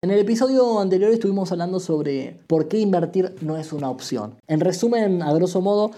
En el episodio anterior estuvimos hablando sobre por qué invertir no es una opción. En resumen, a grosso modo,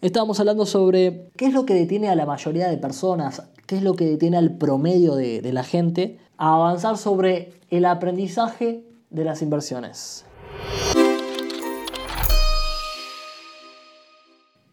estábamos hablando sobre qué es lo que detiene a la mayoría de personas, qué es lo que detiene al promedio de, de la gente a avanzar sobre el aprendizaje de las inversiones.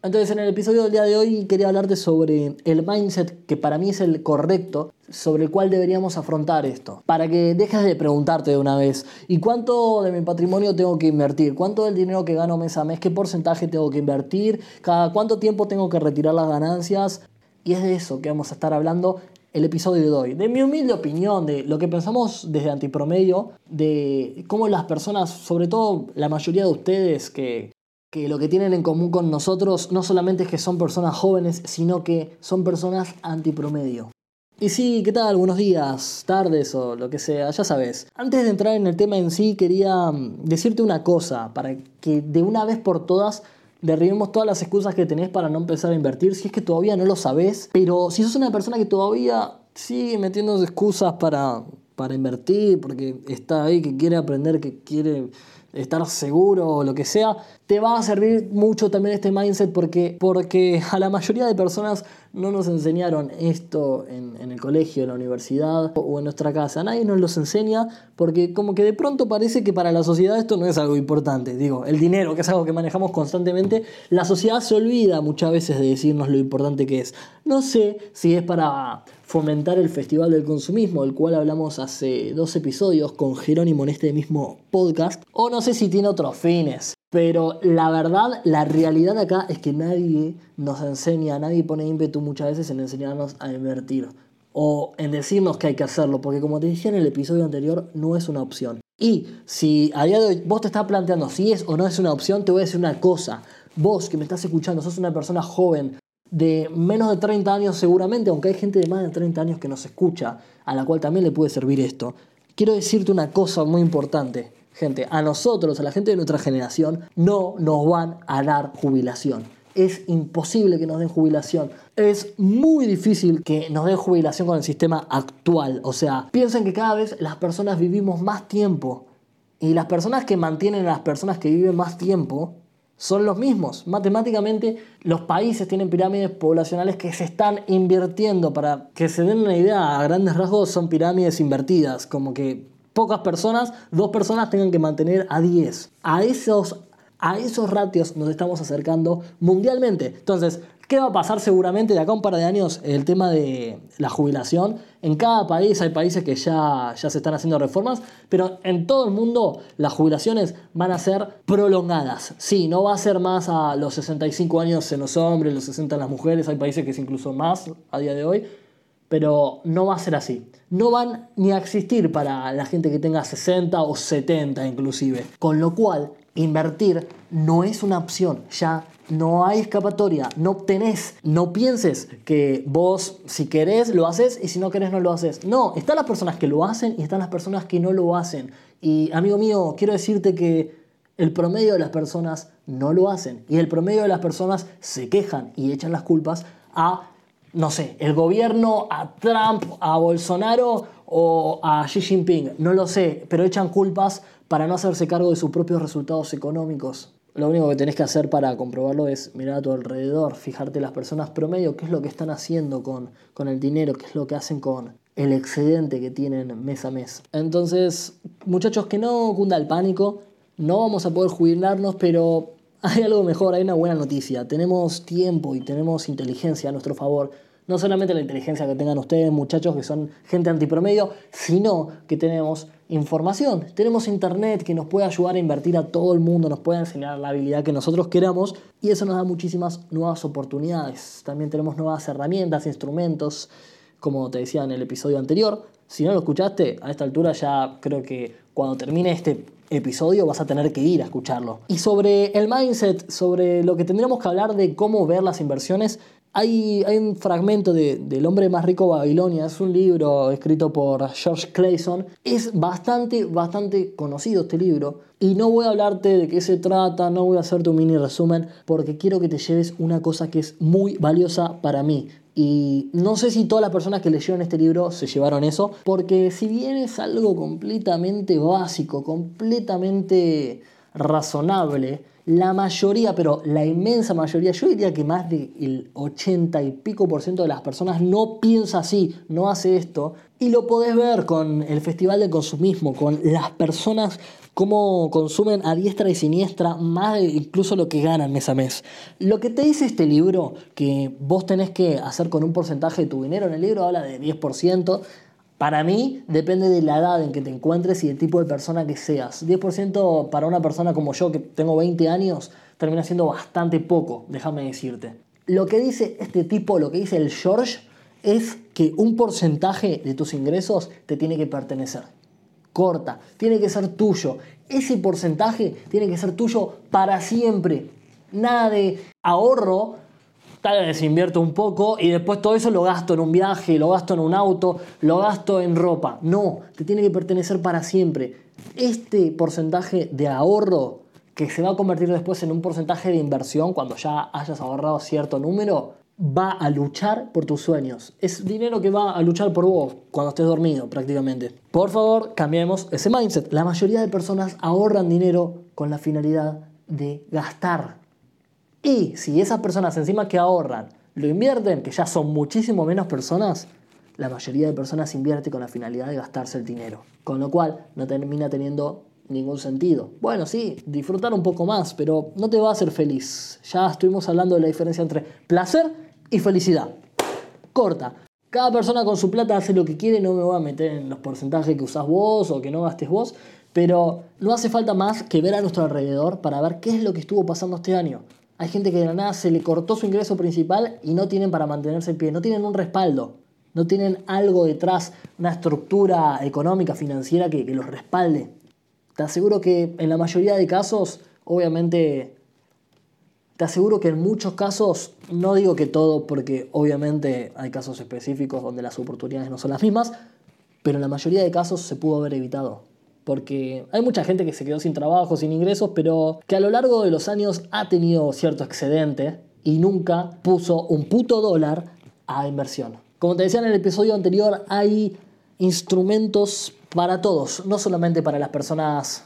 Entonces en el episodio del día de hoy quería hablarte sobre el mindset que para mí es el correcto, sobre el cual deberíamos afrontar esto. Para que dejes de preguntarte de una vez, ¿y cuánto de mi patrimonio tengo que invertir? ¿Cuánto del dinero que gano mes a mes? ¿Qué porcentaje tengo que invertir? ¿Cada cuánto tiempo tengo que retirar las ganancias? Y es de eso que vamos a estar hablando el episodio de hoy. De mi humilde opinión, de lo que pensamos desde Antipromedio, de cómo las personas, sobre todo la mayoría de ustedes que que lo que tienen en común con nosotros no solamente es que son personas jóvenes, sino que son personas antipromedio. Y sí, ¿qué tal? Buenos días, tardes o lo que sea, ya sabes. Antes de entrar en el tema en sí, quería mm, decirte una cosa, para que de una vez por todas derribemos todas las excusas que tenés para no empezar a invertir, si es que todavía no lo sabes, pero si sos una persona que todavía sigue metiendo excusas para, para invertir, porque está ahí, que quiere aprender, que quiere estar seguro o lo que sea, te va a servir mucho también este mindset porque, porque a la mayoría de personas no nos enseñaron esto en, el colegio, en la universidad o en nuestra casa. Nadie nos los enseña porque como que de pronto parece que para la sociedad esto no es algo importante. Digo, el dinero, que es algo que manejamos constantemente, la sociedad se olvida muchas veces de decirnos lo importante que es. No sé si es para fomentar el Festival del Consumismo, del cual hablamos hace dos episodios con Jerónimo en este mismo podcast, o no sé si tiene otros fines. Pero la verdad, la realidad acá es que nadie nos enseña, nadie pone ímpetu muchas veces en enseñarnos a invertir o en decirnos que hay que hacerlo, porque como te dije en el episodio anterior, no es una opción. Y si a día de hoy vos te estás planteando si es o no es una opción, te voy a decir una cosa. Vos que me estás escuchando, sos una persona joven, de menos de 30 años seguramente, aunque hay gente de más de 30 años que nos escucha, a la cual también le puede servir esto. Quiero decirte una cosa muy importante, gente, a nosotros, a la gente de nuestra generación, no nos van a dar jubilación. Es imposible que nos den jubilación. Es muy difícil que nos den jubilación con el sistema actual. O sea, piensen que cada vez las personas vivimos más tiempo. Y las personas que mantienen a las personas que viven más tiempo son los mismos. Matemáticamente los países tienen pirámides poblacionales que se están invirtiendo. Para que se den una idea, a grandes rasgos son pirámides invertidas, como que pocas personas, dos personas tengan que mantener a 10. A esos, a esos ratios nos estamos acercando mundialmente. Entonces, ¿Qué va a pasar seguramente de acá a un par de años? El tema de la jubilación. En cada país hay países que ya, ya se están haciendo reformas, pero en todo el mundo las jubilaciones van a ser prolongadas. Sí, no va a ser más a los 65 años en los hombres, los 60 en las mujeres, hay países que es incluso más a día de hoy, pero no va a ser así. No van ni a existir para la gente que tenga 60 o 70 inclusive. Con lo cual, invertir no es una opción, ya no hay escapatoria, no obtenés, no pienses que vos si querés lo haces y si no querés no lo haces. No, están las personas que lo hacen y están las personas que no lo hacen. Y amigo mío, quiero decirte que el promedio de las personas no lo hacen y el promedio de las personas se quejan y echan las culpas a, no sé, el gobierno, a Trump, a Bolsonaro o a Xi Jinping, no lo sé, pero echan culpas para no hacerse cargo de sus propios resultados económicos. Lo único que tenés que hacer para comprobarlo es mirar a tu alrededor, fijarte las personas promedio, qué es lo que están haciendo con, con el dinero, qué es lo que hacen con el excedente que tienen mes a mes. Entonces, muchachos, que no cunda el pánico, no vamos a poder jubilarnos, pero hay algo mejor, hay una buena noticia. Tenemos tiempo y tenemos inteligencia a nuestro favor no solamente la inteligencia que tengan ustedes, muchachos, que son gente antipromedio, sino que tenemos información. Tenemos internet que nos puede ayudar a invertir a todo el mundo, nos puede enseñar la habilidad que nosotros queramos y eso nos da muchísimas nuevas oportunidades. También tenemos nuevas herramientas, instrumentos, como te decía en el episodio anterior. Si no lo escuchaste, a esta altura ya creo que cuando termine este episodio vas a tener que ir a escucharlo. Y sobre el mindset, sobre lo que tendríamos que hablar de cómo ver las inversiones, hay, un fragmento de, del hombre más rico de Babilonia, es un libro escrito por George Clayson. Es bastante, bastante conocido este libro. Y no voy a hablarte de qué se trata, no voy a hacerte un mini resumen, porque quiero que te lleves una cosa que es muy valiosa para mí. Y no sé si todas las personas que leyeron este libro se llevaron eso, porque si bien es algo completamente básico, completamente razonable, la mayoría, pero la inmensa mayoría, yo diría que más del 80 y pico por ciento de las personas no piensa así, no hace esto. Y lo podés ver con el Festival del Consumismo, con las personas cómo consumen a diestra y siniestra más de incluso lo que ganan mes a mes. Lo que te dice este libro, que vos tenés que hacer con un porcentaje de tu dinero, en el libro habla de 10%, para mí depende de la edad en que te encuentres y del tipo de persona que seas. 10% para una persona como yo que tengo 20 años termina siendo bastante poco, déjame decirte. Lo que dice este tipo, lo que dice el George, es que un porcentaje de tus ingresos te tiene que pertenecer. Corta, tiene que ser tuyo. Ese porcentaje tiene que ser tuyo para siempre. Nada de ahorro tal vez invierto un poco y después todo eso lo gasto en un viaje, lo gasto en un auto, lo gasto en ropa. No, te tiene que pertenecer para siempre. Este porcentaje de ahorro que se va a convertir después en un porcentaje de inversión cuando ya hayas ahorrado cierto número, va a luchar por tus sueños. Es dinero que va a luchar por vos cuando estés dormido prácticamente. Por favor, cambiemos ese mindset. La mayoría de personas ahorran dinero con la finalidad de gastar. Y si esas personas encima que ahorran lo invierten, que ya son muchísimo menos personas, la mayoría de personas invierte con la finalidad de gastarse el dinero. Con lo cual no termina teniendo ningún sentido. Bueno, sí, disfrutar un poco más, pero no te va a hacer feliz. Ya estuvimos hablando de la diferencia entre placer y felicidad. Corta. Cada persona con su plata hace lo que quiere, no me voy a meter en los porcentajes que usás vos o que no gastes vos, pero no hace falta más que ver a nuestro alrededor para ver qué es lo que estuvo pasando este año. Hay gente que de la nada se le cortó su ingreso principal y no tienen para mantenerse en pie, no tienen un respaldo, no tienen algo detrás, una estructura económica, financiera que, los respalde. Te aseguro que en la mayoría de casos, obviamente, te aseguro que en muchos casos, no digo que todo, porque obviamente hay casos específicos donde las oportunidades no son las mismas, pero en la mayoría de casos se pudo haber evitado porque hay mucha gente que se quedó sin trabajo, sin ingresos, pero que a lo largo de los años ha tenido cierto excedente y nunca puso un puto dólar a inversión. Como te decía en el episodio anterior, hay instrumentos para todos, no solamente para las personas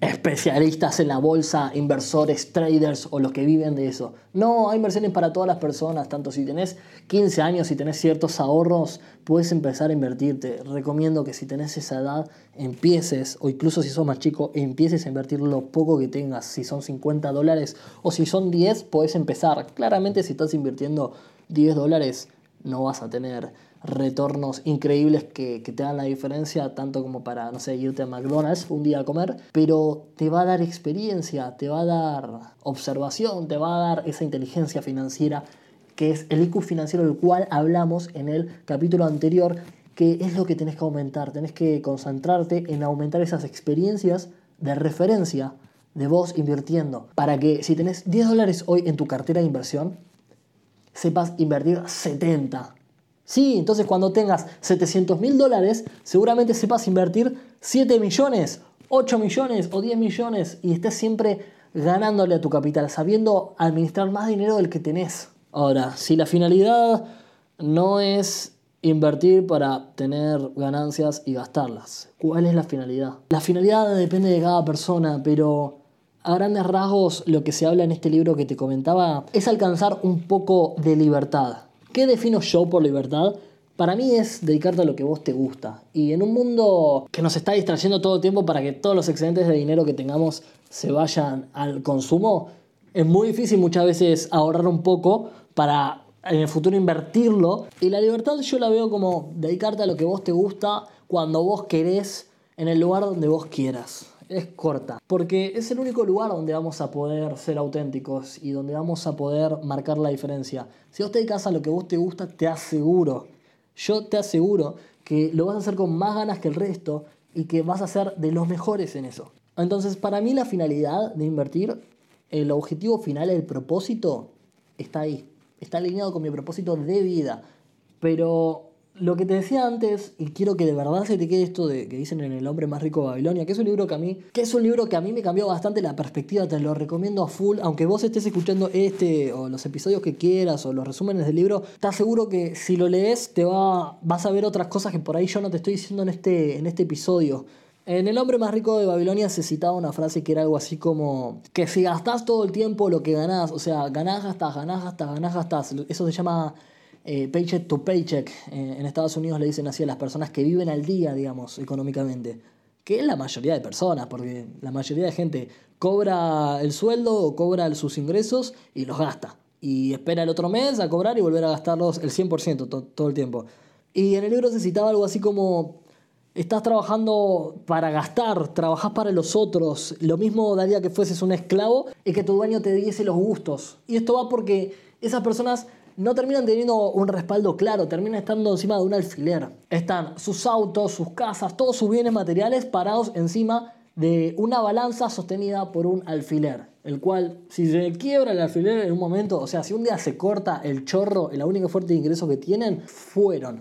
especialistas en la bolsa, inversores, traders o los que viven de eso. No, hay inversiones para todas las personas, tanto si tenés 15 años y tenés ciertos ahorros, puedes empezar a invertirte. Recomiendo que si tenés esa edad, empieces, o incluso si sos más chico, empieces a invertir lo poco que tengas. Si son 50 dólares o si son 10, puedes empezar. Claramente si estás invirtiendo 10 dólares, no vas a tener retornos increíbles que, te dan la diferencia, tanto como para, no sé, irte a McDonald's un día a comer, pero te va a dar experiencia, te va a dar observación, te va a dar esa inteligencia financiera que es el IQ financiero del cual hablamos en el capítulo anterior, que es lo que tenés que aumentar, tenés que concentrarte en aumentar esas experiencias de referencia de vos invirtiendo, para que si tenés 10 dólares hoy en tu cartera de inversión, sepas invertir 70 Sí, entonces cuando tengas 700 mil dólares, seguramente sepas invertir 7 millones, 8 millones o 10 millones y estés siempre ganándole a tu capital, sabiendo administrar más dinero del que tenés. Ahora, si la finalidad no es invertir para tener ganancias y gastarlas, ¿cuál es la finalidad? La finalidad depende de cada persona, pero a grandes rasgos lo que se habla en este libro que te comentaba es alcanzar un poco de libertad ¿Qué defino yo por libertad? Para mí es dedicarte a lo que vos te gusta. Y en un mundo que nos está distrayendo todo el tiempo para que todos los excedentes de dinero que tengamos se vayan al consumo, es muy difícil muchas veces ahorrar un poco para en el futuro invertirlo. Y la libertad yo la veo como dedicarte a lo que vos te gusta cuando vos querés, en el lugar donde vos quieras es corta, porque es el único lugar donde vamos a poder ser auténticos y donde vamos a poder marcar la diferencia. Si vos te dedicas lo que vos te gusta, te aseguro, yo te aseguro que lo vas a hacer con más ganas que el resto y que vas a ser de los mejores en eso. Entonces, para mí la finalidad de invertir, el objetivo final, el propósito, está ahí. Está alineado con mi propósito de vida. Pero lo que te decía antes, y quiero que de verdad se te quede esto de que dicen en El hombre más rico de Babilonia, que es un libro que a mí, que es un libro que a mí me cambió bastante la perspectiva, te lo recomiendo a full, aunque vos estés escuchando este o los episodios que quieras o los resúmenes del libro, estás seguro que si lo lees te va, vas a ver otras cosas que por ahí yo no te estoy diciendo en este, en este episodio. En El hombre más rico de Babilonia se citaba una frase que era algo así como que si gastás todo el tiempo lo que ganás, o sea, ganás, gastás, ganás, gastás, ganás, gastás, eso se llama eh, paycheck to paycheck. Eh, en Estados Unidos le dicen así a las personas que viven al día, digamos, económicamente. Que es la mayoría de personas, porque la mayoría de gente cobra el sueldo o cobra sus ingresos y los gasta. Y espera el otro mes a cobrar y volver a gastarlos el 100% todo el tiempo. Y en el libro se citaba algo así como, estás trabajando para gastar, trabajás para los otros, lo mismo daría que fueses un esclavo y que tu dueño te diese los gustos. Y esto va porque esas personas no terminan teniendo un respaldo claro, terminan estando encima de un alfiler. Están sus autos, sus casas, todos sus bienes materiales parados encima de una balanza sostenida por un alfiler, el cual si se quiebra el alfiler en un momento, o sea, si un día se corta el chorro, la única fuente de ingreso que tienen, fueron.